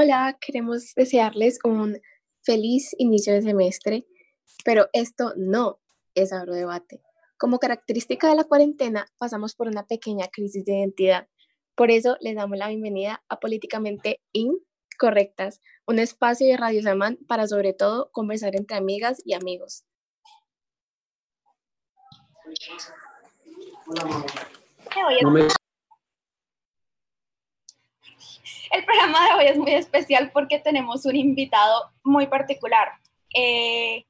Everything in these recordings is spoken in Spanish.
Hola, queremos desearles un feliz inicio de semestre, pero esto no es agrodebate. Como característica de la cuarentena, pasamos por una pequeña crisis de identidad. Por eso les damos la bienvenida a Políticamente Incorrectas, un espacio de Radio Samán para sobre todo conversar entre amigas y amigos. El programa de hoy es muy especial porque tenemos un invitado muy particular. Eh,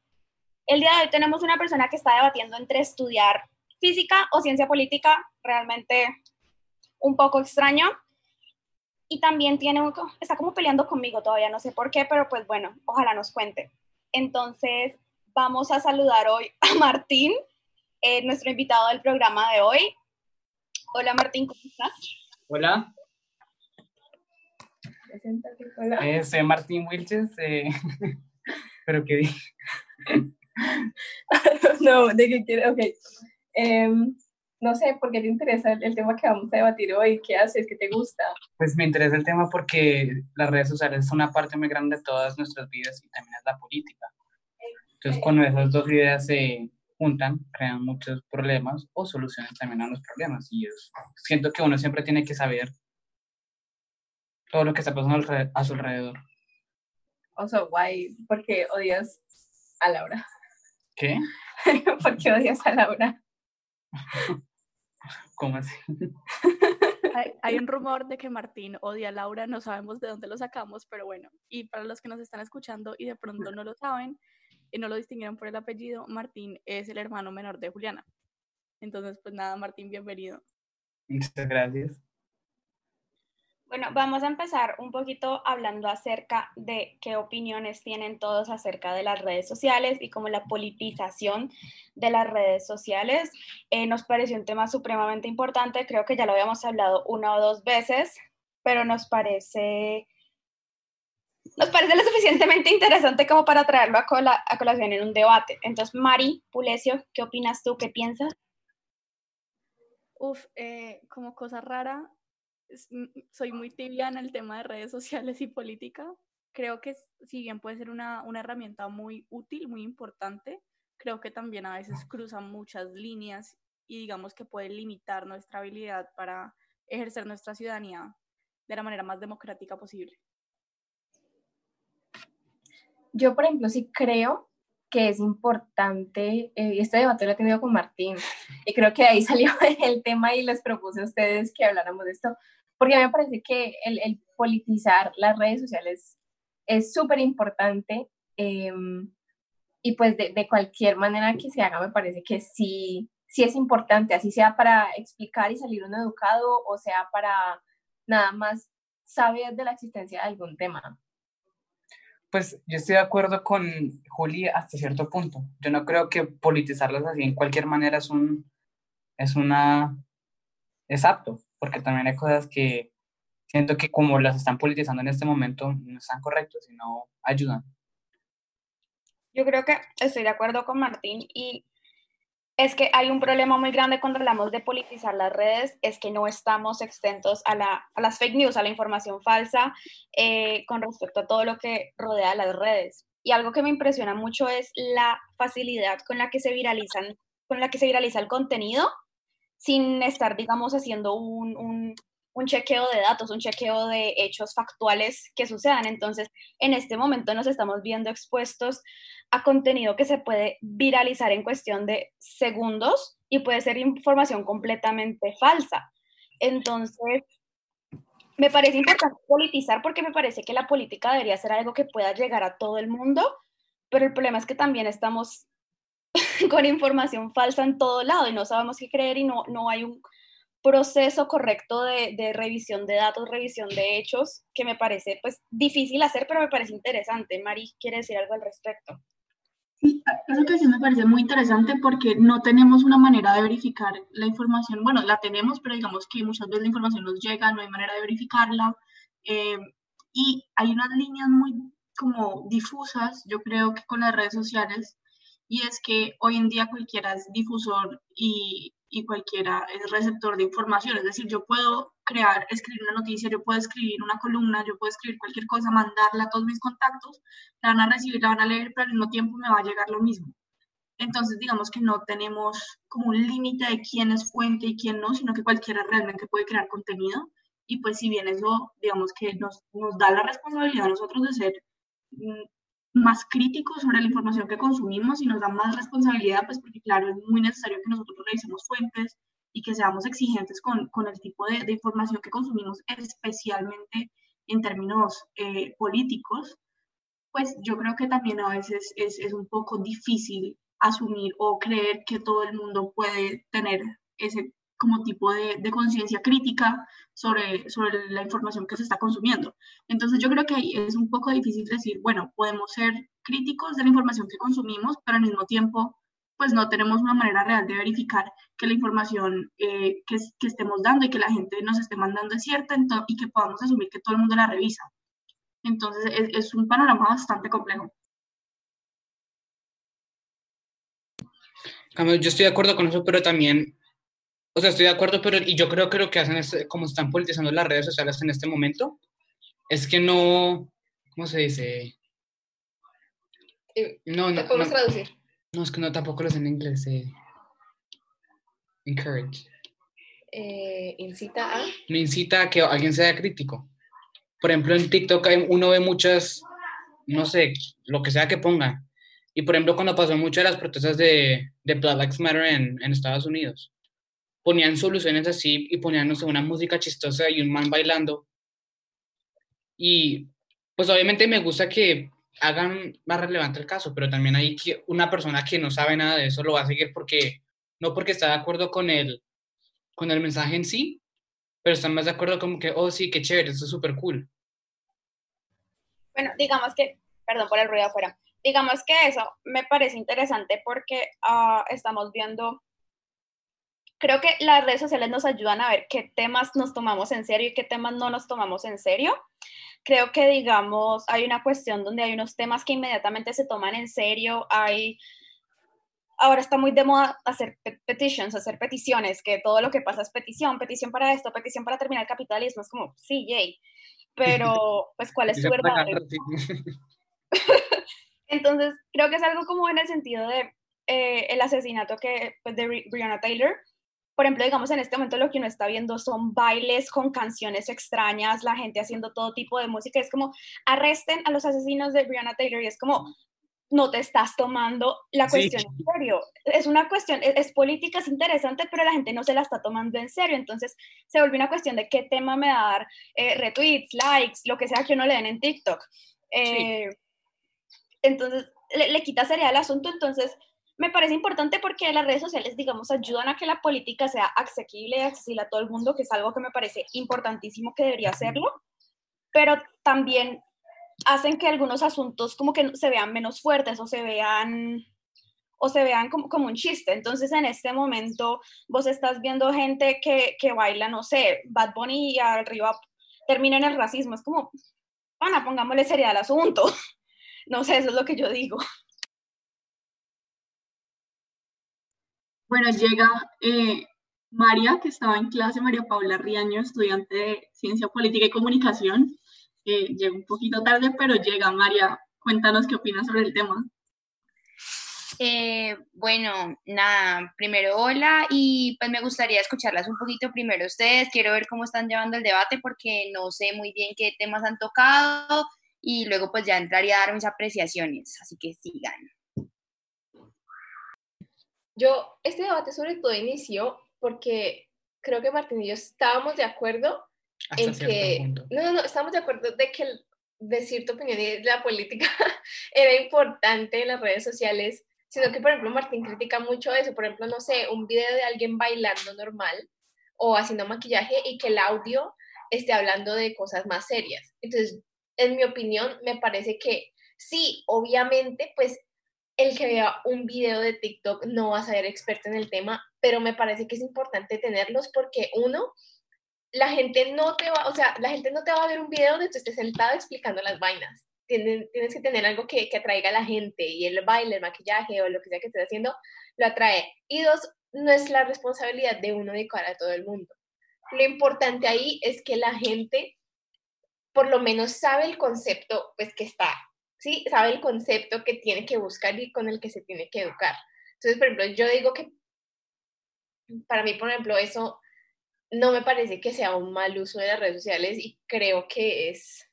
el día de hoy tenemos una persona que está debatiendo entre estudiar física o ciencia política, realmente un poco extraño. Y también tiene, está como peleando conmigo todavía, no sé por qué, pero pues bueno, ojalá nos cuente. Entonces, vamos a saludar hoy a Martín, eh, nuestro invitado del programa de hoy. Hola Martín, ¿cómo estás? Hola, eh, soy Martín Wilches, eh, pero qué dije. no, de qué quiere, ok. Em, no sé, ¿por qué te interesa el, tema que vamos a debatir hoy? ¿Qué haces? ¿Qué te gusta? Pues me interesa el tema porque las redes sociales son una parte muy grande de todas nuestras vidas y también es la política. Entonces, cuando esas dos ideas se juntan, crean muchos problemas o soluciones también a los problemas. Y yo siento que uno siempre tiene que saber todo lo que está pasando a su alrededor. O sea, guay, porque odias a Laura. ¿Qué? ¿Por qué odias a Laura? ¿Cómo así? Hay, un rumor de que Martín odia a Laura, no sabemos de dónde lo sacamos, pero bueno, y para los que nos están escuchando y de pronto no lo saben y no lo distinguieron por el apellido, Martín es el hermano menor de Juliana. Entonces, pues nada, Martín, bienvenido. Muchas gracias. Bueno, vamos a empezar un poquito hablando acerca de qué opiniones tienen todos acerca de las redes sociales y como la politización de las redes sociales. Eh, nos pareció un tema supremamente importante, creo que ya lo habíamos hablado una o dos veces, pero nos parece, nos parece lo suficientemente interesante como para traerlo a, a colación en un debate. Entonces, Mari Pulesio, ¿qué opinas tú? ¿Qué piensas? Uf, eh, como cosa rara, soy muy tibia en el tema de redes sociales y política. Creo que si bien puede ser una, una herramienta muy útil, muy importante, creo que también a veces cruza muchas líneas y digamos que puede limitar nuestra habilidad para ejercer nuestra ciudadanía de la manera más democrática posible. Yo, por ejemplo, sí creo que es importante, eh, y este debate lo he tenido con Martín, y creo que ahí salió el tema y les propuse a ustedes que habláramos de esto, porque a mí me parece que el, politizar las redes sociales es súper importante em, y pues de, de, cualquier manera que se haga me parece que sí, sí es importante, así sea para explicar y salir uno educado o sea para nada más saber de la existencia de algún tema. Pues yo estoy de acuerdo con Juli hasta cierto punto. Yo no creo que politizarlas así en cualquier manera es un, es una, es apto porque también hay cosas que siento que como las están politizando en este momento no están correctas y no ayudan. Yo creo que estoy de acuerdo con Martín y es que hay un problema muy grande cuando hablamos de politizar las redes, es que no estamos exentos a, la, a las fake news, a la información falsa eh, con respecto a todo lo que rodea las redes. Y algo que me impresiona mucho es la facilidad con la que se viralizan, con la que se viraliza el contenido sin estar, digamos, haciendo un, un, un, chequeo de datos, un chequeo de hechos factuales que sucedan. Entonces, en este momento nos estamos viendo expuestos a contenido que se puede viralizar en cuestión de segundos y puede ser información completamente falsa. Entonces, me parece importante politizar porque me parece que la política debería ser algo que pueda llegar a todo el mundo, pero el problema es que también estamos con información falsa en todo lado y no sabemos qué creer y no, no hay un proceso correcto de, de, revisión de datos, revisión de hechos, que me parece pues difícil hacer, pero me parece interesante. Mari, ¿quiere decir algo al respecto? Sí, eso que sí me parece muy interesante porque no tenemos una manera de verificar la información. Bueno, la tenemos, pero digamos que muchas veces la información nos llega, no hay manera de verificarla. Eh, y hay unas líneas muy como difusas, yo creo que con las redes sociales, y es que hoy en día cualquiera es difusor y y cualquiera es receptor de información. Es decir, yo puedo crear, escribir una noticia, yo puedo escribir una columna, yo puedo escribir cualquier cosa, mandarla a todos mis contactos, la van a recibir, la van a leer, pero al mismo tiempo me va a llegar lo mismo. Entonces, digamos que no tenemos como un límite de quién es fuente y quién no, sino que cualquiera realmente puede crear contenido. Y pues si bien eso, digamos que nos, nos da la responsabilidad a nosotros de ser mm, más críticos sobre la información que consumimos y nos da más responsabilidad, pues porque claro, es muy necesario que nosotros revisemos fuentes y que seamos exigentes con, con el tipo de, de, información que consumimos, especialmente en términos eh, políticos, pues yo creo que también a veces es, es un poco difícil asumir o creer que todo el mundo puede tener ese como tipo de, de conciencia crítica sobre, sobre la información que se está consumiendo. Entonces yo creo que es un poco difícil decir, bueno, podemos ser críticos de la información que consumimos, pero al mismo tiempo pues no tenemos una manera real de verificar que la información eh, que, que, estemos dando y que la gente nos esté mandando es cierta y que podamos asumir que todo el mundo la revisa. Entonces es, es un panorama bastante complejo. Yo estoy de acuerdo con eso, pero también o sea, estoy de acuerdo, pero y yo creo que lo que hacen es, como están politizando las redes sociales en este momento, es que no, ¿cómo se dice? Eh, no, no. podemos traducir? No, es que no, tampoco lo sé en inglés. Eh. Encourage. Eh, incita a. No incita a que alguien sea crítico. Por ejemplo, en TikTok uno ve muchas, no sé, lo que sea que pongan. Y por ejemplo, cuando pasó mucho de las protestas de, de Black Lives Matter en, en Estados Unidos, ponían soluciones así y ponían, no sé, una música chistosa y un man bailando. Y pues obviamente me gusta que hagan más relevante el caso, pero también hay que una persona que no sabe nada de eso lo va a seguir porque, no porque está de acuerdo con el, con el mensaje en sí, pero está más de acuerdo como que, oh sí, qué chévere, esto es súper cool. Bueno, digamos que, perdón por el ruido afuera, digamos que eso me parece interesante porque uh, estamos viendo creo que las redes sociales nos ayudan a ver qué temas nos tomamos en serio y qué temas no nos tomamos en serio. Creo que, digamos, hay una cuestión donde hay unos temas que inmediatamente se toman en serio. Hay, ahora está muy de moda hacer petitions, hacer peticiones, que todo lo que pasa es petición, petición para esto, petición para terminar el capitalismo. Es como, sí, yay. Pero, pues, ¿cuál es su verdad? Entonces, creo que es algo como en el sentido de eh, el asesinato que, pues, de Breonna Taylor, por ejemplo, digamos, en este momento lo que uno está viendo son bailes con canciones extrañas, la gente haciendo todo tipo de música. Es como, arresten a los asesinos de Brianna Taylor y es como, no te estás tomando la cuestión en serio. Es una cuestión, es, política, es interesante, pero la gente no se la está tomando en serio. Entonces se vuelve una cuestión de qué tema me va a dar eh, retweets, likes, lo que sea que uno le den en TikTok. Eh, entonces le, le, quita seriedad al asunto. Entonces me parece importante porque las redes sociales, digamos, ayudan a que la política sea accesible y accesible a todo el mundo, que es algo que me parece importantísimo que debería hacerlo, pero también hacen que algunos asuntos como que se vean menos fuertes o se vean o se vean como, como un chiste. Entonces, en este momento, vos estás viendo gente que, que baila, no sé, Bad Bunny y arriba termina en el racismo. Es como, bueno, pongámosle seriedad al asunto. No sé, eso es lo que yo digo. Bueno, llega eh, María, que estaba en clase, María Paula Riaño, estudiante de Ciencia Política y Comunicación. Eh, llega un poquito tarde, pero llega María. Cuéntanos qué opinas sobre el tema. Eh, bueno, nada, primero hola y pues me gustaría escucharlas un poquito primero ustedes. Quiero ver cómo están llevando el debate porque no sé muy bien qué temas han tocado y luego pues ya entraría a dar mis apreciaciones, así que sigan. Yo, este debate sobre todo inició porque creo que Martín y yo estábamos de acuerdo en que... No, no, no, estábamos de acuerdo de que decir tu opinión de la política era importante en las redes sociales, sino que, por ejemplo, Martín critica mucho eso. Por ejemplo, no sé, un video de alguien bailando normal o haciendo maquillaje y que el audio esté hablando de cosas más serias. Entonces, en mi opinión, me parece que sí, obviamente, pues el que vea un video de TikTok no va a ser experto en el tema, pero me parece que es importante tenerlos porque uno, la gente no te va, o sea, la gente no te va a ver un video donde tú estés sentado explicando las vainas. Tienes, que tener algo que, atraiga a la gente y el baile, el maquillaje o lo que sea que estés haciendo lo atrae. Y dos, no es la responsabilidad de uno de cara a todo el mundo. Lo importante ahí es que la gente por lo menos sabe el concepto pues que está, ¿sí? Sabe el concepto que tiene que buscar y con el que se tiene que educar. Entonces, por ejemplo, yo digo que para mí, por ejemplo, eso no me parece que sea un mal uso de las redes sociales y creo que es,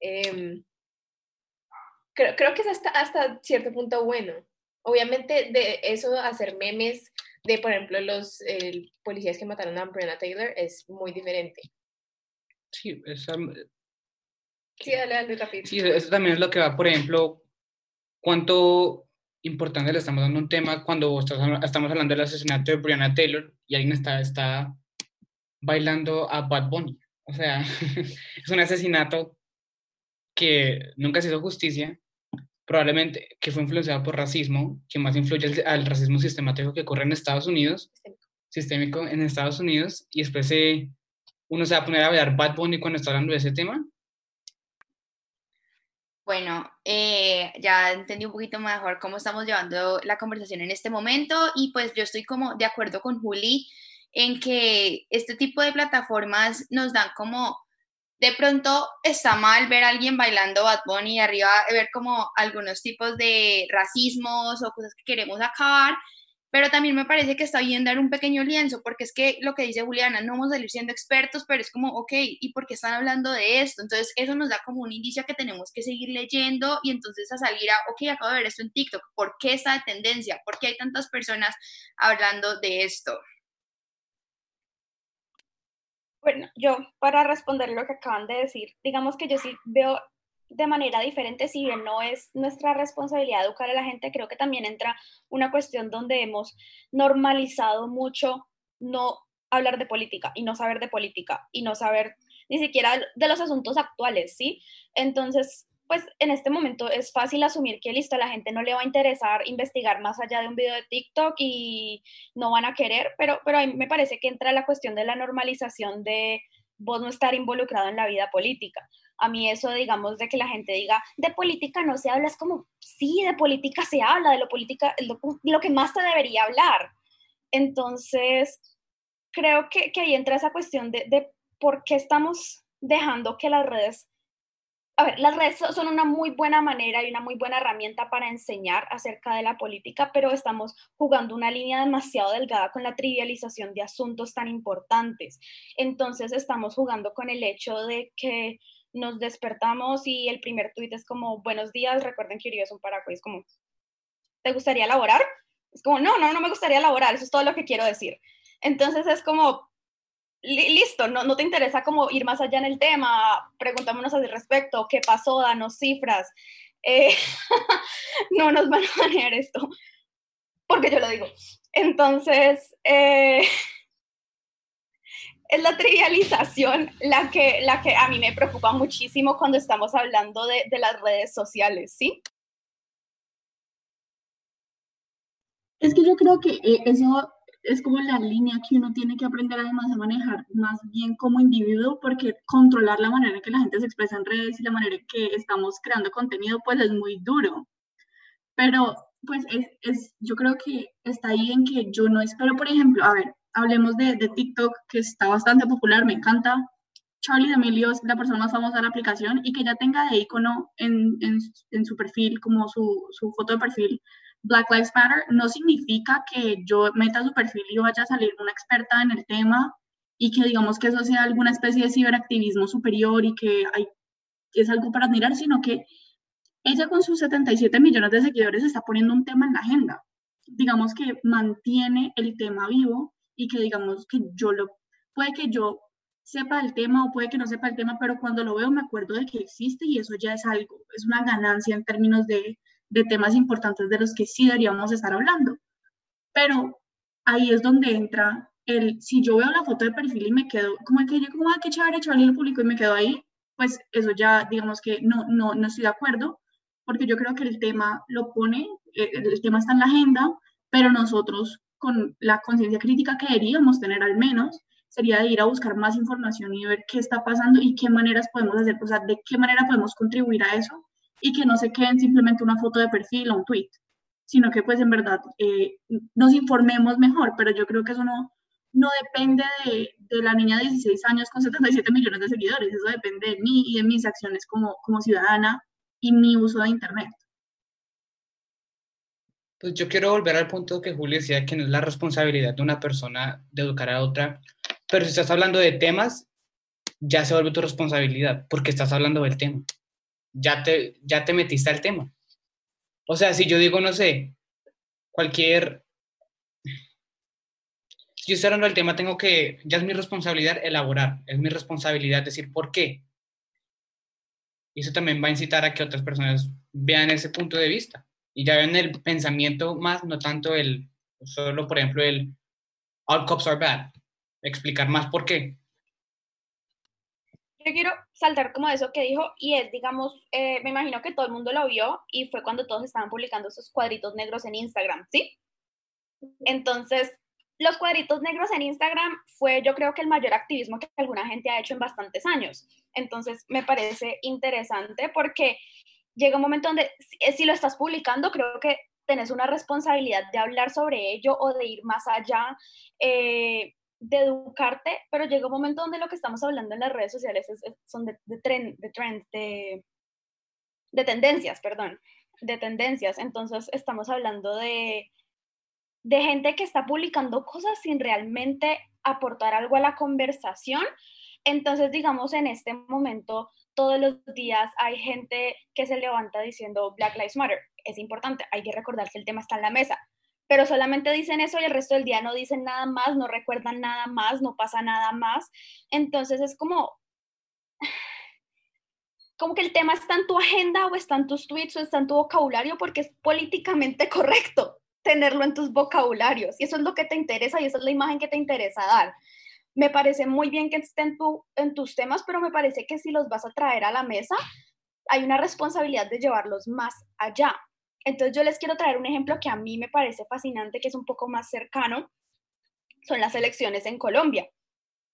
em, creo, creo, que es hasta, hasta cierto punto bueno. Obviamente de eso hacer memes de, por ejemplo, los policías que mataron a Breonna Taylor es muy diferente. Sí, esa, sí, dale, dale, rápido. Sí, eso también es lo que va, por ejemplo, cuánto importante le estamos dando un tema cuando estamos hablando del asesinato de Breonna Taylor y alguien está, está bailando a Bad Bunny. O sea, es un asesinato que nunca se hizo justicia, probablemente que fue influenciado por racismo, que más influye al, racismo sistemático que ocurre en Estados Unidos, sistémico, en Estados Unidos, y después uno se va a poner a bailar Bad Bunny cuando está hablando de ese tema. Bueno, eh, ya entendí un poquito mejor cómo estamos llevando la conversación en este momento y pues yo estoy como de acuerdo con Juli en que este tipo de plataformas nos dan como, de pronto está mal ver a alguien bailando Bad Bunny y arriba ver como algunos tipos de racismos o cosas que queremos acabar, pero también me parece que está bien dar un pequeño lienzo, porque es que lo que dice Juliana, no vamos a salir siendo expertos, pero es como, ok, ¿y por qué están hablando de esto? Entonces eso nos da como un indicio que tenemos que seguir leyendo y entonces a salir a, ok, acabo de ver esto en TikTok, ¿por qué esta tendencia? ¿Por qué hay tantas personas hablando de esto? Bueno, yo para responder lo que acaban de decir, digamos que yo sí veo de manera diferente, si bien no es nuestra responsabilidad educar a la gente, creo que también entra una cuestión donde hemos normalizado mucho no hablar de política y no saber de política y no saber ni siquiera de los asuntos actuales, ¿sí? Entonces, pues en este momento es fácil asumir que listo, a la gente no le va a interesar investigar más allá de un video de TikTok y no van a querer, pero, pero a mí me parece que entra la cuestión de la normalización de vos no estar involucrado en la vida política. A mí eso, digamos, de que la gente diga, de política no se habla, es como, sí, de política se habla, de lo, política, lo, lo que más se debería hablar. Entonces, creo que, que ahí entra esa cuestión de, de por qué estamos dejando que las redes a ver, las redes son una muy buena manera y una muy buena herramienta para enseñar acerca de la política, pero estamos jugando una línea demasiado delgada con la trivialización de asuntos tan importantes. Entonces estamos jugando con el hecho de que nos despertamos y el primer tuit es como, buenos días, recuerden que Uribe es un paraguay, es como, ¿te gustaría laborar? Es como, no, no, no me gustaría laborar, eso es todo lo que quiero decir. Entonces es como, listo, no, no te interesa como ir más allá en el tema, preguntámonos al respecto, qué pasó, danos cifras, eh, no nos van a manejar esto, porque yo lo digo. Entonces, eh, es la trivialización la que, la que a mí me preocupa muchísimo cuando estamos hablando de, de las redes sociales, ¿sí? Es que yo creo que eh, eso es como la línea que uno tiene que aprender además a manejar más bien como individuo, porque controlar la manera en que la gente se expresa en redes y la manera en que estamos creando contenido, pues es muy duro. Pero pues es, es yo creo que está ahí en que yo no espero, por ejemplo, a ver, hablemos de, de TikTok, que está bastante popular, me encanta. Charlie D'Amelio es la persona más famosa de la aplicación y que ya tenga de icono en, en, en su perfil, como su, su foto de perfil, Black Lives Matter no significa que yo meta su perfil y vaya a salir una experta en el tema y que digamos que eso sea alguna especie de ciberactivismo superior y que hay, es algo para admirar, sino que ella con sus 77 millones de seguidores está poniendo un tema en la agenda. Digamos que mantiene el tema vivo y que digamos que yo lo, puede que yo sepa el tema o puede que no sepa el tema, pero cuando lo veo me acuerdo de que existe y eso ya es algo, es una ganancia en términos de de temas importantes de los que sí deberíamos estar hablando. Pero ahí es donde entra el, si yo veo la foto de perfil y me quedo, como que yo como, ah, qué chévere, chévere, lo público y me quedo ahí, pues eso ya, digamos que no, no, no estoy de acuerdo, porque yo creo que el tema lo pone, eh, el tema está en la agenda, pero nosotros con la conciencia crítica que deberíamos tener al menos, sería de ir a buscar más información y ver qué está pasando y qué maneras podemos hacer, o sea, de qué manera podemos contribuir a eso y que no se queden simplemente una foto de perfil o un tweet. sino que pues en verdad eh, nos informemos mejor, pero yo creo que eso no, no depende de, de, la niña de 16 años con 77 millones de seguidores, eso depende de mí y de mis acciones como, como ciudadana y mi uso de Internet. Pues yo quiero volver al punto que Julio decía, que no es la responsabilidad de una persona educar a otra, pero si estás hablando de temas, ya se vuelve tu responsabilidad, porque estás hablando del tema. Ya te, ya te metiste al tema. O sea, si yo digo, no sé, cualquier... Si yo estoy hablando del tema, tengo que, ya es mi responsabilidad elaborar, es mi responsabilidad decir por qué. Y eso también va a incitar a que otras personas vean ese punto de vista y ya ven el pensamiento más, no tanto el, solo por ejemplo el all cops are bad, explicar más por qué. Quiero saltar como eso que dijo y es, digamos, eh, me imagino que todo el mundo lo vio y fue cuando todos estaban publicando esos cuadritos negros en Instagram, ¿sí? Entonces, los cuadritos negros en Instagram fue yo creo que el mayor activismo que alguna gente ha hecho en bastantes años. Entonces, me parece interesante porque llega un momento donde eh, si, lo estás publicando, creo que tenés una responsabilidad de hablar sobre ello o de ir más allá, eh, de educarte, pero llega un momento donde lo que estamos hablando en las redes sociales son de, de, de trends, de, de tendencias, perdón, de tendencias. Entonces estamos hablando de, de gente que está publicando cosas sin realmente aportar algo a la conversación. Entonces, digamos, en este momento todos los días hay gente que se levanta diciendo Black Lives Matter. Es importante, hay que recordar que el tema está en la mesa, pero solamente dicen eso y el resto del día no dicen nada más, no recuerdan nada más, no pasa nada más. Entonces es como, como que el tema está en tu agenda o está en tus tweets o está en tu vocabulario porque es políticamente correcto tenerlo en tus vocabularios y eso es lo que te interesa y esa es la imagen que te interesa dar me parece muy bien que estén tu, en tus temas, pero me parece que si los vas a traer a la mesa, hay una responsabilidad de llevarlos más allá. Entonces yo les quiero traer un ejemplo que a mí me parece fascinante, que es un poco más cercano, son las elecciones en Colombia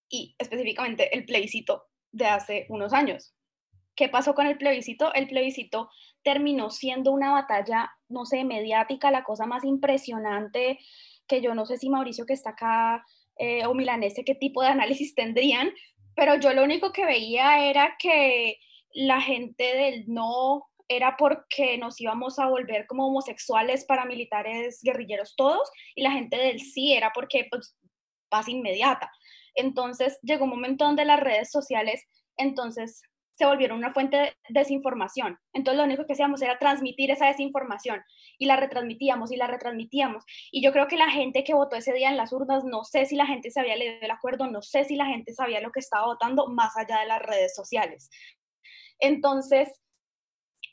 y específicamente el plebiscito de hace unos años. ¿Qué pasó con el plebiscito? El plebiscito terminó siendo una batalla, no sé, mediática, la cosa más impresionante que yo no sé si Mauricio que está acá eh, o milanese qué tipo de análisis tendrían, pero yo lo único que veía era que la gente del no era porque nos íbamos a volver como homosexuales, paramilitares, guerrilleros todos, y la gente del sí era porque pues, paz inmediata. Entonces llegó un momento donde las redes sociales entonces se volvieron una fuente de desinformación. Entonces lo único que hacíamos era transmitir esa desinformación y la retransmitíamos y la retransmitíamos. Y yo creo que la gente que votó ese día en las urnas, no sé si la gente se había leído el acuerdo, no sé si la gente sabía lo que estaba votando más allá de las redes sociales. Entonces,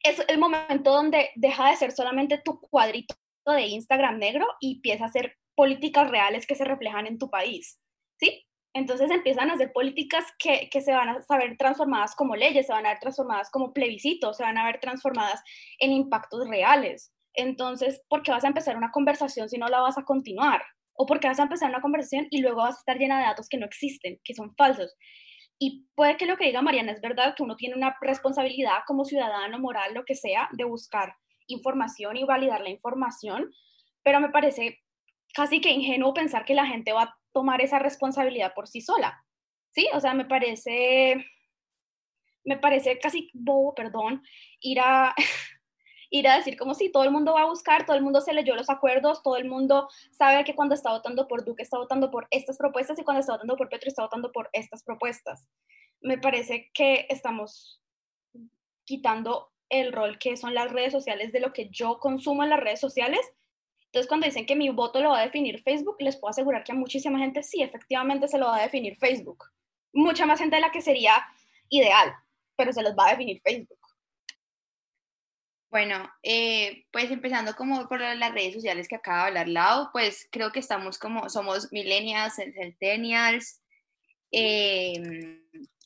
es el momento donde deja de ser solamente tu cuadrito de Instagram negro y empieza a ser políticas reales que se reflejan en tu país. ¿Sí? Entonces empiezan a hacer políticas que, se van a saber transformadas como leyes, se van a ver transformadas como plebiscitos, se van a ver transformadas en impactos reales. Entonces, ¿por qué vas a empezar una conversación si no la vas a continuar? ¿O por qué vas a empezar una conversación y luego vas a estar llena de datos que no existen, que son falsos? Y puede que lo que diga Mariana es verdad, que uno tiene una responsabilidad como ciudadano, moral, lo que sea, de buscar información y validar la información, pero me parece casi que ingenuo pensar que la gente va a tomar esa responsabilidad por sí sola. ¿Sí? O sea, me parece, me parece casi bobo, perdón, ir a, ir a decir como si todo el mundo va a buscar, todo el mundo se leyó los acuerdos, todo el mundo sabe que cuando está votando por Duque está votando por estas propuestas y cuando está votando por Petro está votando por estas propuestas. Me parece que estamos quitando el rol que son las redes sociales de lo que yo consumo en las redes sociales entonces, cuando dicen que mi voto lo va a definir Facebook, les puedo asegurar que a muchísima gente sí, efectivamente se lo va a definir Facebook. Mucha más gente de la que sería ideal, pero se los va a definir Facebook. Bueno, eh, pues empezando como por las redes sociales que acaba de hablar Lau, pues creo que estamos como, somos millennials, centennials, eh,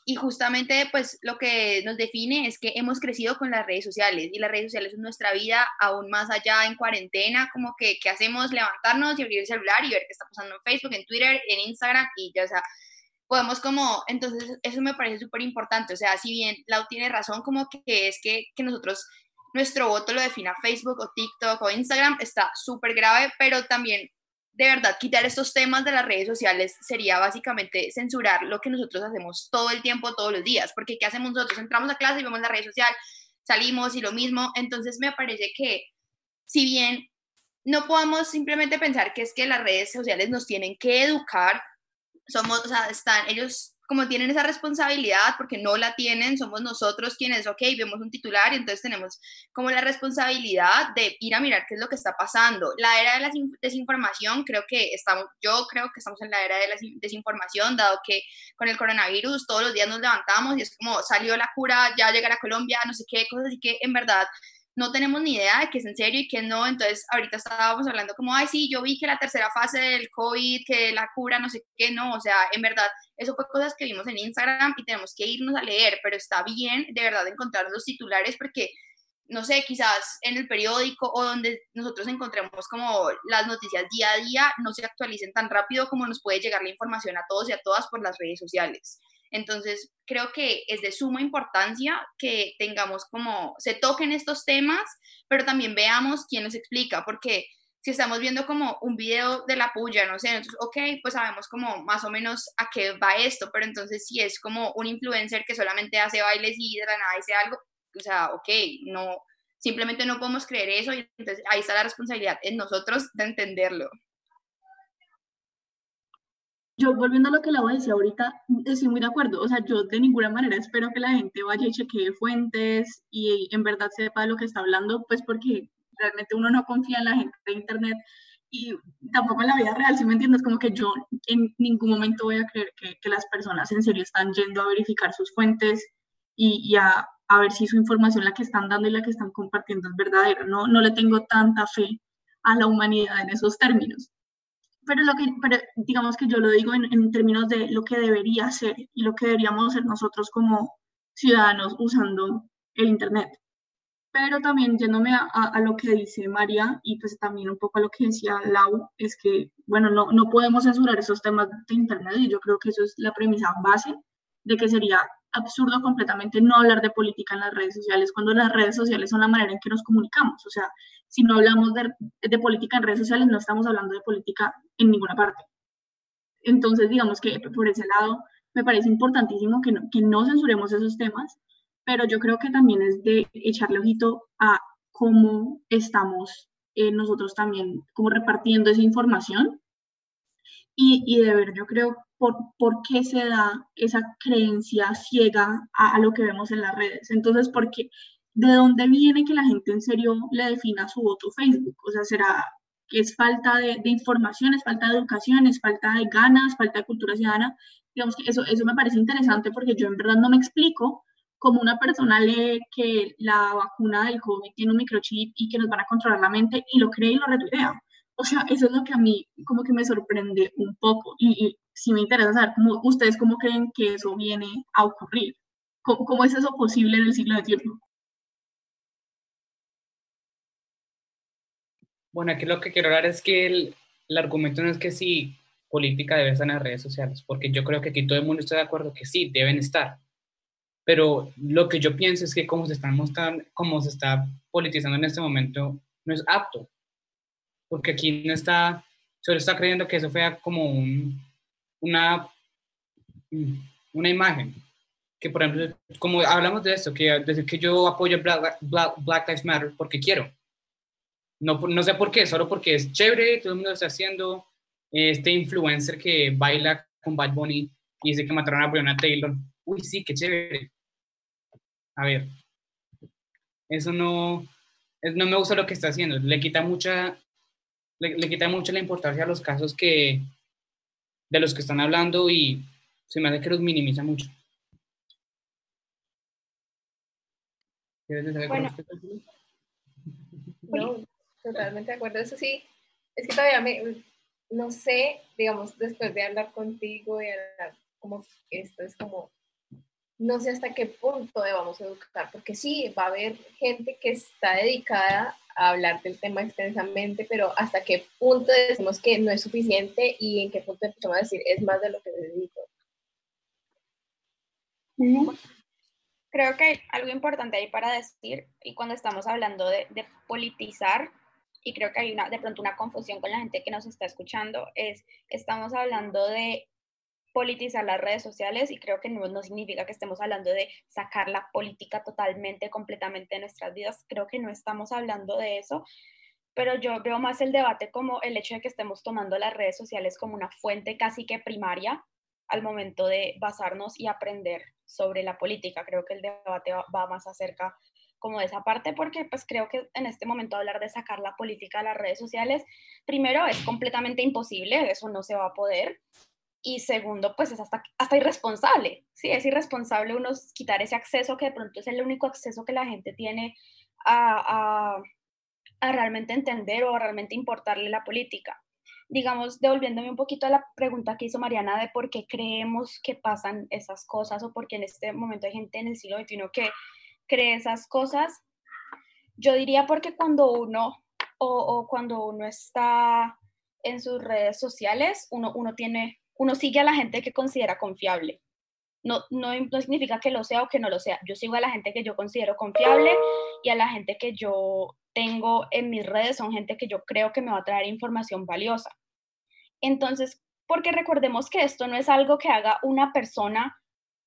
y justamente pues lo que nos define es que hemos crecido con las redes sociales y las redes sociales son nuestra vida aún más allá en cuarentena, como que, ¿qué hacemos? Levantarnos y abrir el celular y ver qué está pasando en Facebook, en Twitter, en Instagram y ya, o sea, podemos como, entonces eso me parece súper importante, o sea, si bien Lau tiene razón, como que es que, que nosotros nuestro voto lo defina Facebook o TikTok o Instagram, está súper grave, pero también de verdad quitar estos temas de las redes sociales sería básicamente censurar lo que nosotros hacemos todo el tiempo, todos los días, porque ¿qué hacemos nosotros? Entramos a clase y vemos la red social, salimos y lo mismo, entonces me parece que si bien no podemos simplemente pensar que es que las redes sociales nos tienen que educar, somos, o sea, están, ellos como tienen esa responsabilidad, porque no la tienen, somos nosotros quienes, ok, vemos un titular y entonces tenemos como la responsabilidad de ir a mirar qué es lo que está pasando. La era de la desinformación, creo que estamos, yo creo que estamos en la era de la desinformación, dado que con el coronavirus todos los días nos levantamos y es como salió la cura, ya llegará a Colombia, no sé qué, cosas así que en verdad no tenemos ni idea de qué es en serio y qué no. Entonces, ahorita estábamos hablando como, ay, sí, yo vi que la tercera fase del COVID, que la cura, no sé qué, no. O sea, en verdad, eso fue cosas que vimos en Instagram y tenemos que irnos a leer, pero está bien de verdad encontrar los titulares porque, no sé, quizás en el periódico o donde nosotros encontremos como las noticias día a día no se actualicen tan rápido como nos puede llegar la información a todos y a todas por las redes sociales. Entonces, creo que es de suma importancia que tengamos como, se toquen estos temas, pero también veamos quién nos explica, porque si estamos viendo como un video de la puya, no sé, entonces, ok, pues sabemos como más o menos a qué va esto, pero entonces si es como un influencer que solamente hace bailes y de la nada dice algo, o sea, ok, no, simplemente no podemos creer eso y entonces ahí está la responsabilidad en nosotros de entenderlo yo volviendo a lo que la voy a decir ahorita, estoy muy de acuerdo. O sea, yo de ninguna manera espero que la gente vaya y chequee fuentes y en verdad sepa de lo que está hablando, pues porque realmente uno no confía en la gente de Internet y tampoco en la vida real, si me entiendes? Como que yo en ningún momento voy a creer que, que las personas en serio están yendo a verificar sus fuentes y, y a, a, ver si su información, la que están dando y la que están compartiendo es verdadera. No, no le tengo tanta fe a la humanidad en esos términos pero, lo que, pero digamos que yo lo digo en, en, términos de lo que debería ser y lo que deberíamos ser nosotros como ciudadanos usando el Internet. Pero también yéndome a, a, lo que dice María y pues también un poco a lo que decía Lau, es que, bueno, no, no podemos censurar esos temas de Internet y yo creo que eso es la premisa base de que sería absurdo completamente no hablar de política en las redes sociales cuando las redes sociales son la manera en que nos comunicamos. O sea, si no hablamos de, política en redes sociales, no estamos hablando de política en ninguna parte. Entonces, digamos que por ese lado me parece importantísimo que no, que no censuremos esos temas, pero yo creo que también es de echarle ojito a cómo estamos eh, nosotros también como repartiendo esa información y, y de ver, yo creo por, por qué se da esa creencia ciega a, a, lo que vemos en las redes. Entonces, porque ¿de dónde viene que la gente en serio le defina su voto Facebook? O sea, será que es falta de, de información, es falta de educación, es falta de ganas, falta de cultura ciudadana. Digamos que eso, eso me parece interesante porque yo en verdad no me explico cómo una persona lee que la vacuna del COVID tiene un microchip y que nos van a controlar la mente y lo cree y lo retuitea. O sea, eso es lo que a mí como que me sorprende un poco y, y sí me interesa saber cómo ustedes cómo creen que eso viene a ocurrir. ¿Cómo, es eso posible en el siglo XXI? Bueno, aquí lo que quiero hablar es que el, el argumento no es que sí, política debe estar en las redes sociales, porque yo creo que aquí todo el mundo está de acuerdo que sí, deben estar. Pero lo que yo pienso es que como se, están mostrando, como se está politizando en este momento, no es apto porque aquí no está, solo está creyendo que eso fue como un, una, una imagen. Que por ejemplo, como hablamos de esto, que decir que yo apoyo Black, Black, Black Lives Matter porque quiero. No, no sé por qué, solo porque es chévere, todo el mundo está haciendo. Este influencer que baila con Bad Bunny y dice que mataron a Breonna Taylor. Uy, sí, qué chévere. A ver, eso no, no me gusta lo que está haciendo. Le quita mucha le, le, quita mucho la importancia a los casos que, de los que están hablando y se me hace que los minimiza mucho. Bueno, no, totalmente de acuerdo. Eso sí, es que todavía me, no sé, digamos, después de hablar contigo y hablar como esto es como, no sé hasta qué punto debamos educar, porque sí, va a haber gente que está dedicada a hablar del tema extensamente, pero hasta qué punto decimos que no es suficiente y en qué punto empezamos a decir es más de lo que dedico. creo que hay algo importante ahí para decir, y cuando estamos hablando de, de, politizar, y creo que hay una, de pronto una confusión con la gente que nos está escuchando, es, estamos hablando de politizar las redes sociales y creo que no, no significa que estemos hablando de sacar la política totalmente, completamente de nuestras vidas, creo que no estamos hablando de eso, pero yo veo más el debate como el hecho de que estemos tomando las redes sociales como una fuente casi que primaria al momento de basarnos y aprender sobre la política. Creo que el debate va, más acerca como de esa parte, porque pues creo que en este momento hablar de sacar la política de las redes sociales, primero es completamente imposible, eso no se va a poder, y segundo, pues es hasta, hasta irresponsable, ¿sí? Es irresponsable uno quitar ese acceso que de pronto es el único acceso que la gente tiene a, a, realmente entender o a realmente importarle la política digamos, devolviéndome un poquito a la pregunta que hizo Mariana de por qué creemos que pasan esas cosas o por qué en este momento hay gente en el siglo XXI que cree esas cosas, yo diría porque cuando uno o cuando uno está en sus redes sociales, uno, uno, tiene, uno sigue a la gente que considera confiable. No, no, no, significa que lo sea o que no lo sea. Yo sigo a la gente que yo considero confiable y a la gente que yo tengo en mis redes son gente que yo creo que me va a traer información valiosa. Entonces, porque recordemos que esto no es algo que haga una persona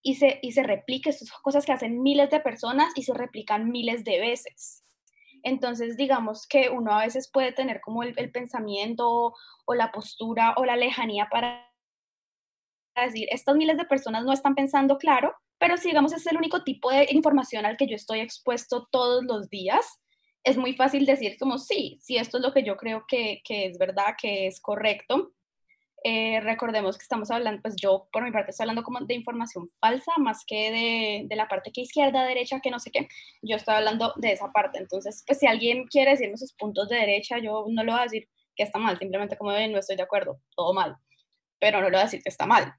y se, y se replique, son cosas que hacen miles de personas y se replican miles de veces. Entonces, digamos que uno a veces puede tener como el pensamiento o la postura o la lejanía para decir, estas miles de personas no están pensando claro, pero si digamos es el único tipo de información al que yo estoy expuesto todos los días, es muy fácil decir como sí, sí, esto es lo que yo creo que, que es verdad, que es correcto. Eh, recordemos que estamos hablando, pues yo por mi parte estoy hablando como de información falsa, más que de, de, la parte que izquierda, derecha, que no sé qué, yo estoy hablando de esa parte. Entonces, pues si alguien quiere decirme sus puntos de derecha, yo no le voy a decir que está mal, simplemente como no estoy de acuerdo, todo mal, pero no le voy a decir que está mal.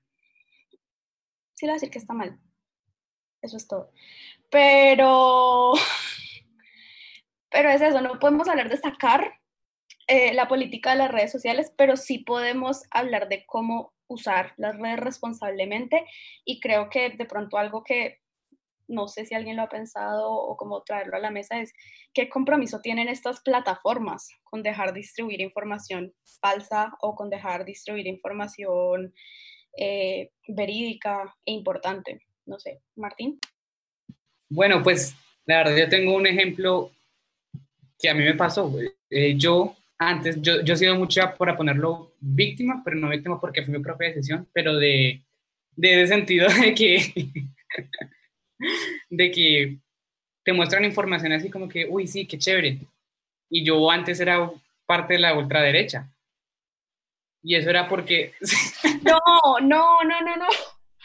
Sí le voy a decir que está mal. Eso es todo. Pero pero es eso, no podemos hablar de sacar eh, la política de las redes sociales, pero sí podemos hablar de cómo usar las redes responsablemente y creo que de pronto algo que no sé si alguien lo ha pensado o cómo traerlo a la mesa es qué compromiso tienen estas plataformas con dejar distribuir información falsa o con dejar distribuir información eh, verídica e importante. No sé, Martín. Bueno, pues la verdad yo tengo un ejemplo que a mí me pasó. Eh, yo antes, yo, yo he sido mucha para ponerlo víctima, pero no víctima porque fue mi propia decisión, pero de, de ese sentido de que, de que te muestran información así como que, uy, sí, qué chévere. Y yo antes era parte de la ultraderecha. Y eso era porque... no, no, no, no, no.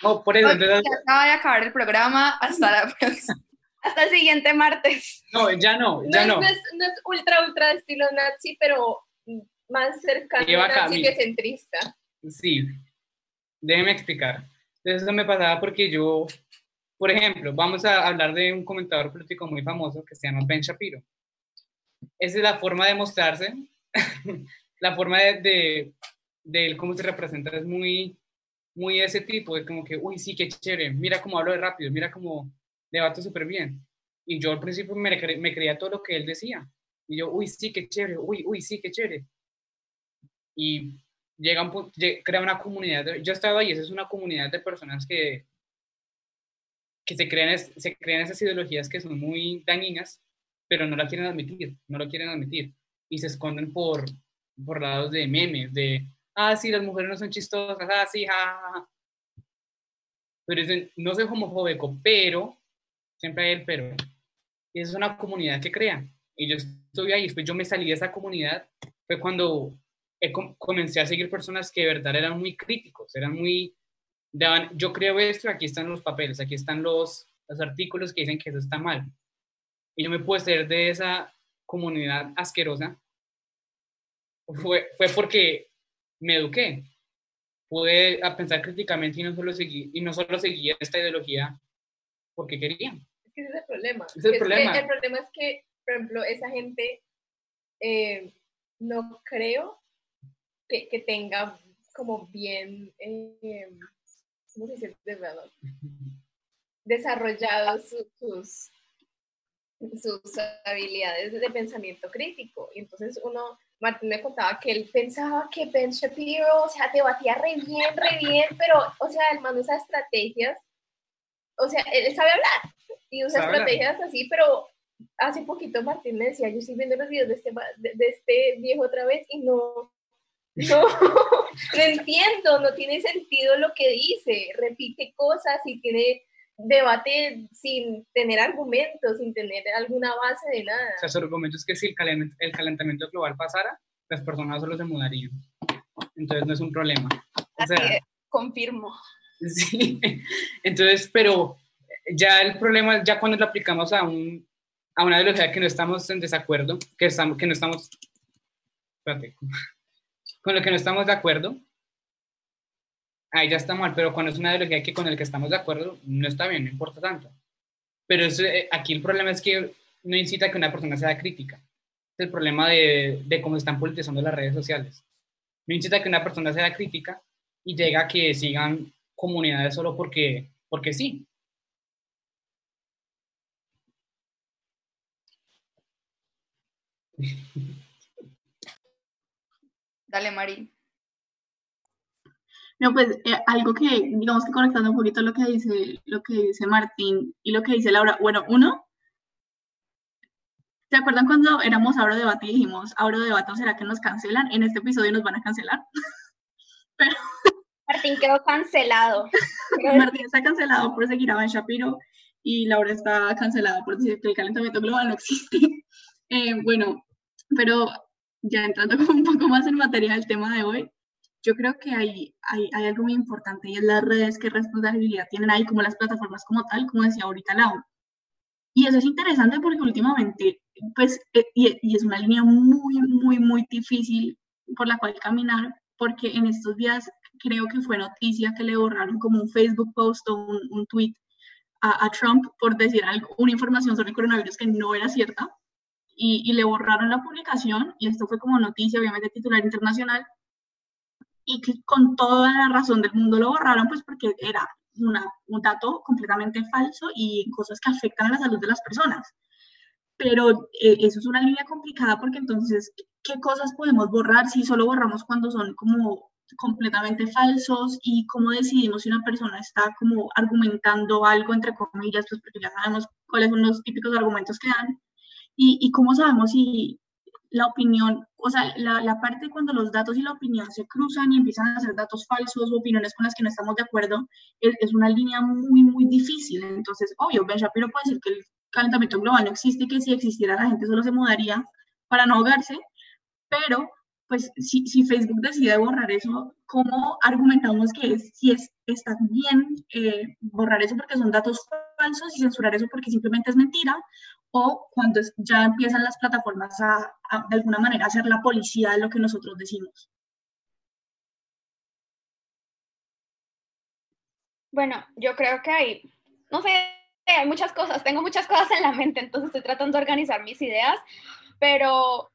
No, por eso. Entonces... acaba de acabar el programa. Hasta la próxima. Hasta el siguiente martes. No, ya no, ya no. No, es, no es ultra, ultra estilo nazi, pero más cercano a nazi que centrista. Sí, déjeme explicar. Eso me pasaba porque yo, por ejemplo, vamos a hablar de un comentador político muy famoso que se llama Ben Shapiro. Esa es la forma de mostrarse, la forma de, de, de él, cómo se representa, es muy, muy ese tipo, de como que, uy, sí, qué chévere, mira cómo hablo de rápido, mira cómo debato súper bien. Y yo al principio me, cre me, creía todo lo que él decía. Y yo, uy, sí, qué chévere, uy, uy, sí, qué chévere. Y llega un punto, crea una comunidad, de, yo estaba ahí, esa es una comunidad de personas que, que se, crean, se crean esas ideologías que son muy dañinas, pero no la quieren admitir, no lo quieren admitir. Y se esconden por, por lados de memes, de, ah, sí, las mujeres no son chistosas, ah, sí, ja, Pero dicen, no soy homofóbico, pero siempre hay el pero. Es una comunidad que crea. Y yo estoy ahí, después yo me salí de esa comunidad, fue cuando comencé a seguir personas que de verdad eran muy críticos, eran muy, daban, yo creo esto, aquí están los papeles, aquí están los, los artículos que dicen que eso está mal. Y yo me pude salir de esa comunidad asquerosa, fue, fue porque me eduqué, pude pensar críticamente y no solo y no solo seguir esta ideología porque querían. Es que ese es el problema. Es el, es problema. Que el problema es que, por ejemplo, esa gente eh, no creo que, que, tenga como bien, eh, ¿cómo se dice? desarrollado sus, sus habilidades de pensamiento crítico. Y entonces uno, Martín me contaba que él pensaba que Ben Shapiro, o sea, debatía re bien, re bien, pero, o sea, el man usa estrategias, o sea, él sabe hablar y usa estrategias así, pero hace poquito Martín me decía, yo estoy viendo los videos de este, de, este viejo otra vez y no, no, no entiendo, no tiene sentido lo que dice, repite cosas y tiene debate sin tener argumentos, sin tener alguna base de nada. O sea, su argumento es que si el, calentamiento global pasara, las personas solo se mudarían. Entonces no es un problema. O sea, confirmo. Sí. Entonces, pero ya el problema, ya cuando lo aplicamos a, un, a una ideología que no estamos en desacuerdo, que, estamos, que no estamos, espérate, con lo que no estamos de acuerdo, ahí ya está mal, pero cuando es una ideología que con el que estamos de acuerdo, no está bien, no importa tanto. Pero eh, aquí el problema es que no incita a que una persona sea crítica. Es el problema de, de cómo están politizando las redes sociales. No incita a que una persona sea crítica y llega a que sigan comunidades solo porque, porque sí. Dale, Mari. No, pues eh, algo que, digamos que conectando un poquito lo que dice, lo que dice Martín y lo que dice Laura. Bueno, uno, ¿se acuerdan cuando éramos Abro Debate y dijimos, Abro Debate, ¿será que nos cancelan? En este episodio nos van a cancelar. Pero... Martín quedó cancelado. Martín está cancelado por seguir a Ben Shapiro y Laura está cancelada por decir que el calentamiento global no existe. Eh, bueno, pero ya entrando un poco más en materia del tema de hoy, yo creo que hay, hay, hay, algo muy importante y es las redes que responsabilidad tienen ahí, como las plataformas como tal, como decía ahorita Laura. Y eso es interesante porque últimamente, pues, eh, y, y, es una línea muy, muy, muy difícil por la cual caminar, porque en estos días creo que fue noticia que le borraron como un Facebook post o un, un tweet a, a, Trump por decir algo, una información sobre el coronavirus que no era cierta. Y, y le borraron la publicación y esto fue como noticia, obviamente titular internacional, y con toda la razón del mundo lo borraron, pues porque era una, un dato completamente falso y cosas que afectan a la salud de las personas. Pero eh, eso es una línea complicada porque entonces, ¿qué cosas podemos borrar si solo borramos cuando son como completamente falsos y cómo decidimos si una persona está como argumentando algo entre comillas, pues porque ya sabemos cuáles son los típicos argumentos que dan. Y, y cómo sabemos si la opinión, o sea, la, la, parte cuando los datos y la opinión se cruzan y empiezan a ser datos falsos o opiniones con las que no estamos de acuerdo, es, una línea muy, muy difícil. Entonces, obvio, Ben Shapiro puede decir que el calentamiento global no existe que si existiera la gente solo se mudaría para no ahogarse, pero pues si, si Facebook decide borrar eso, ¿cómo argumentamos que es, si es, está bien eh, borrar eso porque son datos falsos y censurar eso porque simplemente es mentira? O cuando ya empiezan las plataformas a, de alguna manera, a la policía de lo que nosotros decimos. Bueno, yo creo que hay, no sé, hay muchas cosas, tengo muchas cosas en la mente, entonces estoy tratando de organizar mis ideas, pero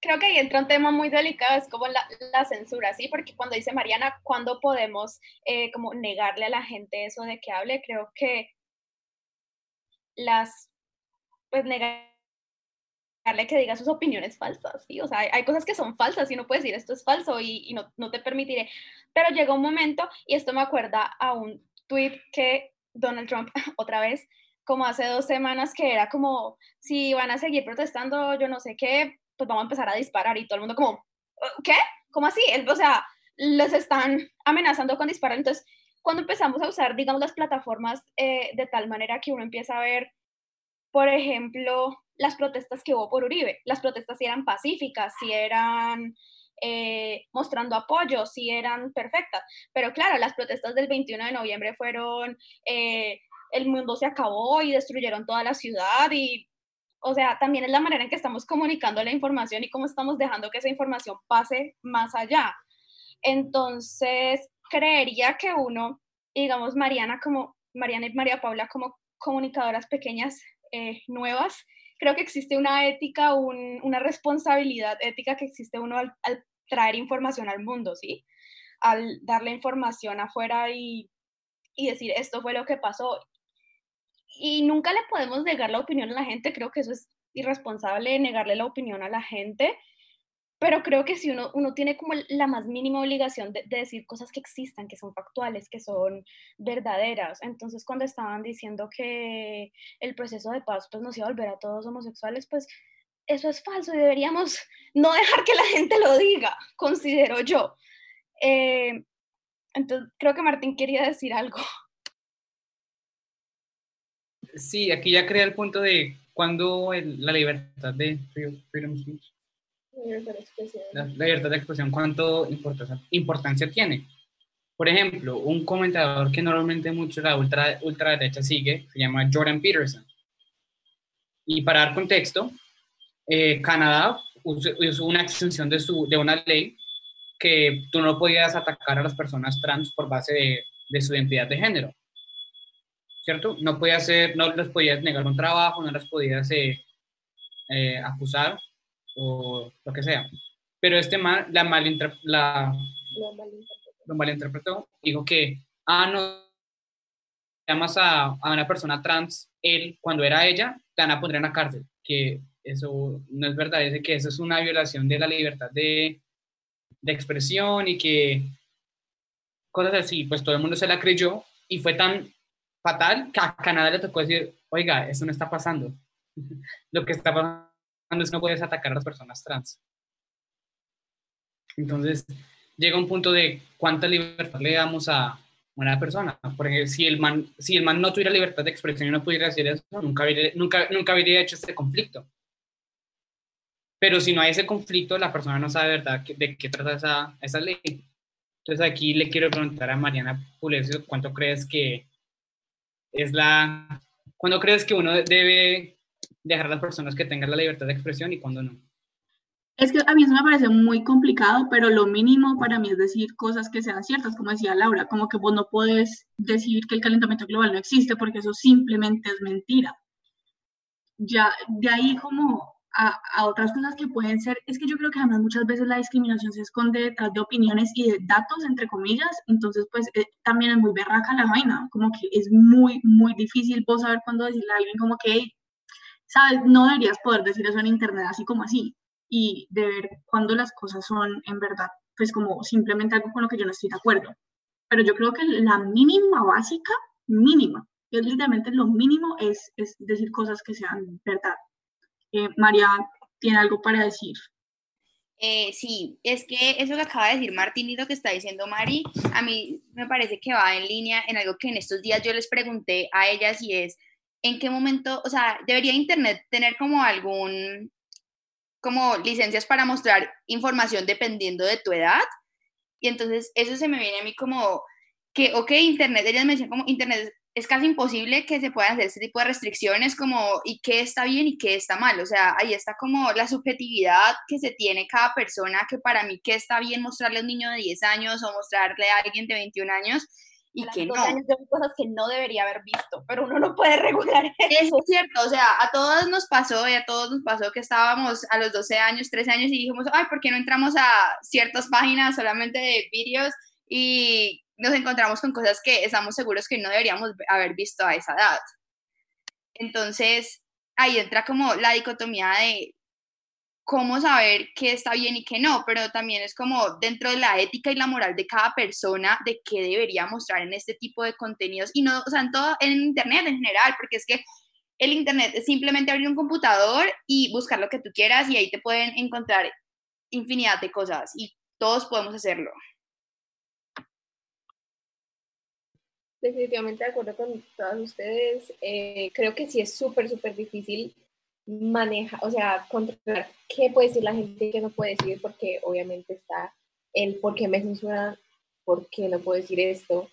creo que ahí entra un tema muy delicado, es como la, la censura, ¿sí? Porque cuando dice Mariana, ¿cuándo podemos eh, como negarle a la gente eso de que hable? Creo que las pues negarle que diga sus opiniones falsas, ¿sí? O sea, hay, cosas que son falsas y no puedes decir esto es falso y, no, no, te permitiré. Pero llegó un momento, y esto me acuerda a un tweet que Donald Trump, otra vez, como hace dos semanas, que era como, si van a seguir protestando, yo no sé qué, pues vamos a empezar a disparar y todo el mundo como, ¿qué? ¿Cómo así? O sea, les están amenazando con disparar. Entonces, cuando empezamos a usar, digamos, las plataformas eh, de tal manera que uno empieza a ver por ejemplo, las protestas que hubo por Uribe. Las protestas si eran pacíficas, si eran eh, mostrando apoyo, si eran perfectas. Pero claro, las protestas del 21 de noviembre fueron, eh, el mundo se acabó y destruyeron toda la ciudad y, o sea, también es la manera en que estamos comunicando la información y cómo estamos dejando que esa información pase más allá. Entonces, creería que uno, digamos, Mariana como, Mariana y María Paula como comunicadoras pequeñas, eh, nuevas, creo que existe una ética, una responsabilidad ética que existe uno al, traer información al mundo, ¿sí? Al darle información afuera y, y decir esto fue lo que pasó. y nunca le podemos negar la opinión a la gente, creo que eso es irresponsable negarle la opinión a la gente, pero creo que si uno, uno tiene como la más mínima obligación de, decir cosas que existan, que son factuales, que son verdaderas. Entonces, cuando estaban diciendo que el proceso de paz pues, nos iba a volver a todos homosexuales, pues eso es falso y deberíamos no dejar que la gente lo diga, considero yo. Eh, entonces, creo que Martín quería decir algo. Sí, aquí ya crea el punto de cuando la libertad de la, libertad de expresión, cuánto importancia, importancia tiene. Por ejemplo, un comentador que normalmente mucho la ultra, ultraderecha sigue se llama Jordan Peterson. Y para dar contexto, eh, Canadá usó una extensión de, su, de una ley que tú no podías atacar a las personas trans por base de, de su identidad de género. ¿Cierto? No, podías hacer, no les podías negar un trabajo, no les podías eh, eh, acusar o lo que sea. Pero este mal, la, la lo malinterpretó, dijo que, ah, no, llamas a, a, una persona trans, él, cuando era ella, te van a poner en la cárcel, que eso no es verdad, dice que eso es una violación de la libertad de, de expresión y que cosas así, pues todo el mundo se la creyó y fue tan fatal que a Canadá le tocó decir, oiga, eso no está pasando. Lo que está pasando que no puedes atacar a las personas trans. Entonces, llega un punto de cuánta libertad le damos a una persona. Porque si el man, si el man no tuviera libertad de expresión y no pudiera decir eso, nunca habría, nunca, nunca habría hecho este conflicto. Pero si no hay ese conflicto, la persona no sabe verdad de qué trata esa, esa ley. Entonces aquí le quiero preguntar a Mariana Pulesio, ¿cuánto crees que es la... ¿Cuándo crees que uno debe dejar a las personas que tengan la libertad de expresión y cuándo no? Es que a mí eso me parece muy complicado, pero lo mínimo para mí es decir cosas que sean ciertas, como decía Laura, como que vos no puedes decir que el calentamiento global no existe porque eso simplemente es mentira. Ya de ahí como a, a, otras cosas que pueden ser, es que yo creo que además muchas veces la discriminación se esconde detrás de opiniones y de datos, entre comillas, entonces pues eh, también es muy berraca la vaina, como que es muy, muy difícil vos saber cuándo decirle a alguien como que, sabes, no deberías poder decir eso en internet así como así, y de ver cuándo las cosas son en verdad, pues como simplemente algo con lo que yo no estoy de acuerdo. Pero yo creo que la mínima básica, mínima, es literalmente lo mínimo, es, es decir cosas que sean verdad. Eh, María tiene algo para decir. Eh, sí, es que eso que acaba de decir Martín y lo que está diciendo Mari, a mí me parece que va en línea en algo que en estos días yo les pregunté a ellas y es, ¿en qué momento, o sea, debería Internet tener como algún, como licencias para mostrar información dependiendo de tu edad? Y entonces eso se me viene a mí como que, ok, Internet, ellas me decían como Internet es casi imposible que se puedan hacer este tipo de restricciones como y qué está bien y qué está mal. O sea, ahí está como la subjetividad que se tiene cada persona, que para mí qué está bien mostrarle a un niño de 10 años o mostrarle a alguien de 21 años y que no. Años cosas que no debería haber visto, pero uno no puede regular eso. Eso es cierto, o sea, a todos nos pasó y a todos nos pasó que estábamos a los 12 años, 13 años y dijimos, ay, ¿por qué no entramos a ciertas páginas solamente de vídeos y nos encontramos con cosas que estamos seguros que no deberíamos haber visto a esa edad. Entonces, ahí entra como la dicotomía de cómo saber qué está bien y qué no, pero también es como dentro de la ética y la moral de cada persona de qué debería mostrar en este tipo de contenidos y no, o sea, en todo, en internet en general, porque es que el internet es simplemente abrir un computador y buscar lo que tú quieras y ahí te pueden encontrar infinidad de cosas y todos podemos hacerlo. definitivamente de acuerdo con todas ustedes. Eh, creo que sí es súper, súper difícil manejar, o sea, controlar qué puede decir la gente y qué no puede decir, porque obviamente está el por qué me censuran, por qué no puedo decir esto.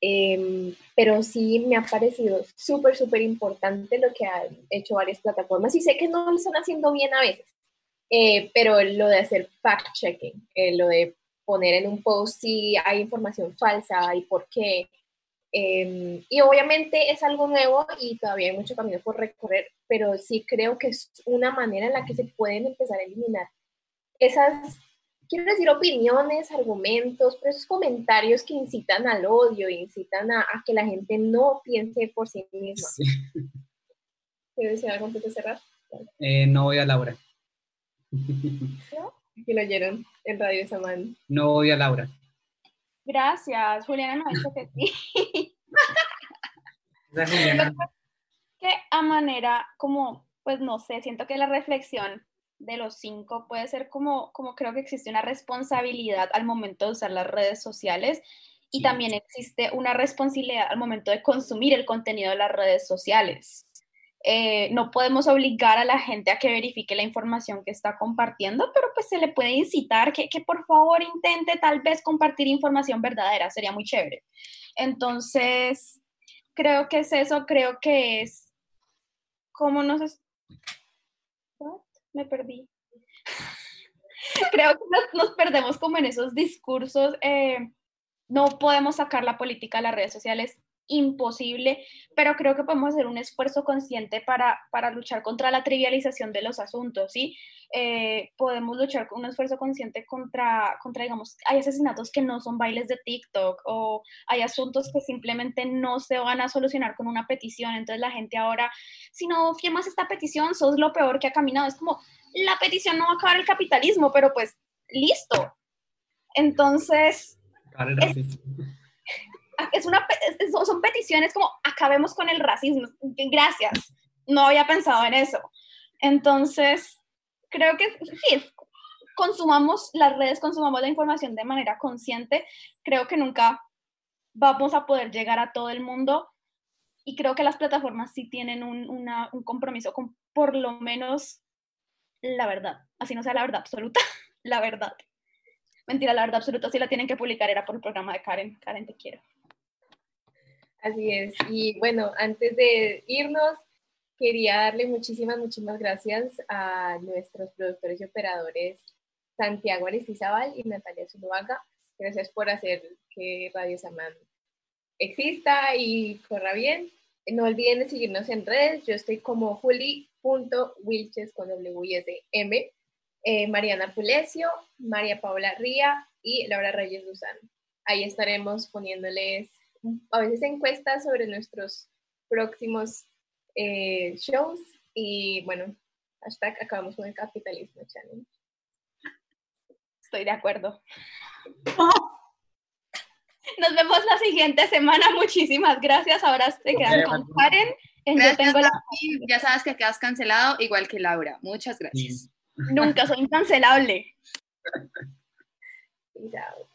Em, pero sí me ha parecido súper, súper importante lo que han hecho varias plataformas y sé que no lo están haciendo bien a veces, eh, pero lo de hacer fact-checking, eh, lo de poner en un post si hay información falsa y por qué, Em, y obviamente es algo nuevo y todavía hay mucho camino por recorrer, pero sí creo que es una manera en la que se pueden empezar a eliminar esas quiero decir opiniones, argumentos, pero esos comentarios que incitan al odio, incitan a, que la gente no piense por sí misma. Sí. ¿Quieres decir algo antes de cerrar? Eh, no voy a Laura. ¿No? Que lo oyeron en Radio Samán. No voy a Laura. Gracias, Juliana no ha dicho que sí. Que a manera como, pues no sé, siento que la reflexión de los cinco puede ser como, como creo que existe una responsabilidad al momento de usar las redes sociales y también existe una responsabilidad al momento de consumir el contenido de las redes sociales. Eh, no podemos obligar a la gente a que verifique la información que está compartiendo, pero pues se le puede incitar que, que por favor intente tal vez compartir información verdadera, sería muy chévere. Entonces, creo que es eso, creo que es como nos me perdí. Creo que nos, perdemos como en esos discursos. Eh, no podemos sacar la política a las redes sociales imposible, pero creo que podemos hacer un esfuerzo consciente para, para luchar contra la trivialización de los asuntos, ¿sí? Eh, podemos luchar con un esfuerzo consciente contra, contra, digamos, hay asesinatos que no son bailes de TikTok o hay asuntos que simplemente no se van a solucionar con una petición, entonces la gente ahora, si no firmas esta petición, sos lo peor que ha caminado, es como, la petición no va a acabar el capitalismo, pero pues, listo. Entonces es una, son peticiones como acabemos con el racismo. Gracias, no había pensado en eso. Entonces, creo que sí, consumamos las redes, consumamos la información de manera consciente. Creo que nunca vamos a poder llegar a todo el mundo y creo que las plataformas sí tienen un, un compromiso con por lo menos la verdad, así no sea la verdad absoluta, la verdad. Mentira, la verdad absoluta sí la tienen que publicar, era por el programa de Karen. Karen, te quiero. Así es. Y bueno, antes de irnos, quería darle muchísimas, muchísimas gracias a nuestros productores y operadores Santiago Aristizabal y Natalia Zuluaga. Gracias por hacer que Radio Samán exista y corra bien. No olviden de seguirnos en redes. Yo estoy como juli.wilches con W M. Eh, Mariana Pulesio, María Paula Ría y Laura Reyes Luzán. Ahí estaremos poniéndoles a veces encuestas sobre nuestros próximos eh, shows y bueno, hashtag acabamos con el capitalismo challenge. Estoy de acuerdo. Nos vemos la siguiente semana. Muchísimas gracias. Ahora se quedan con Karen. Ya sabes que quedas cancelado igual que Laura. Muchas gracias. Nunca soy incancelable. Chao.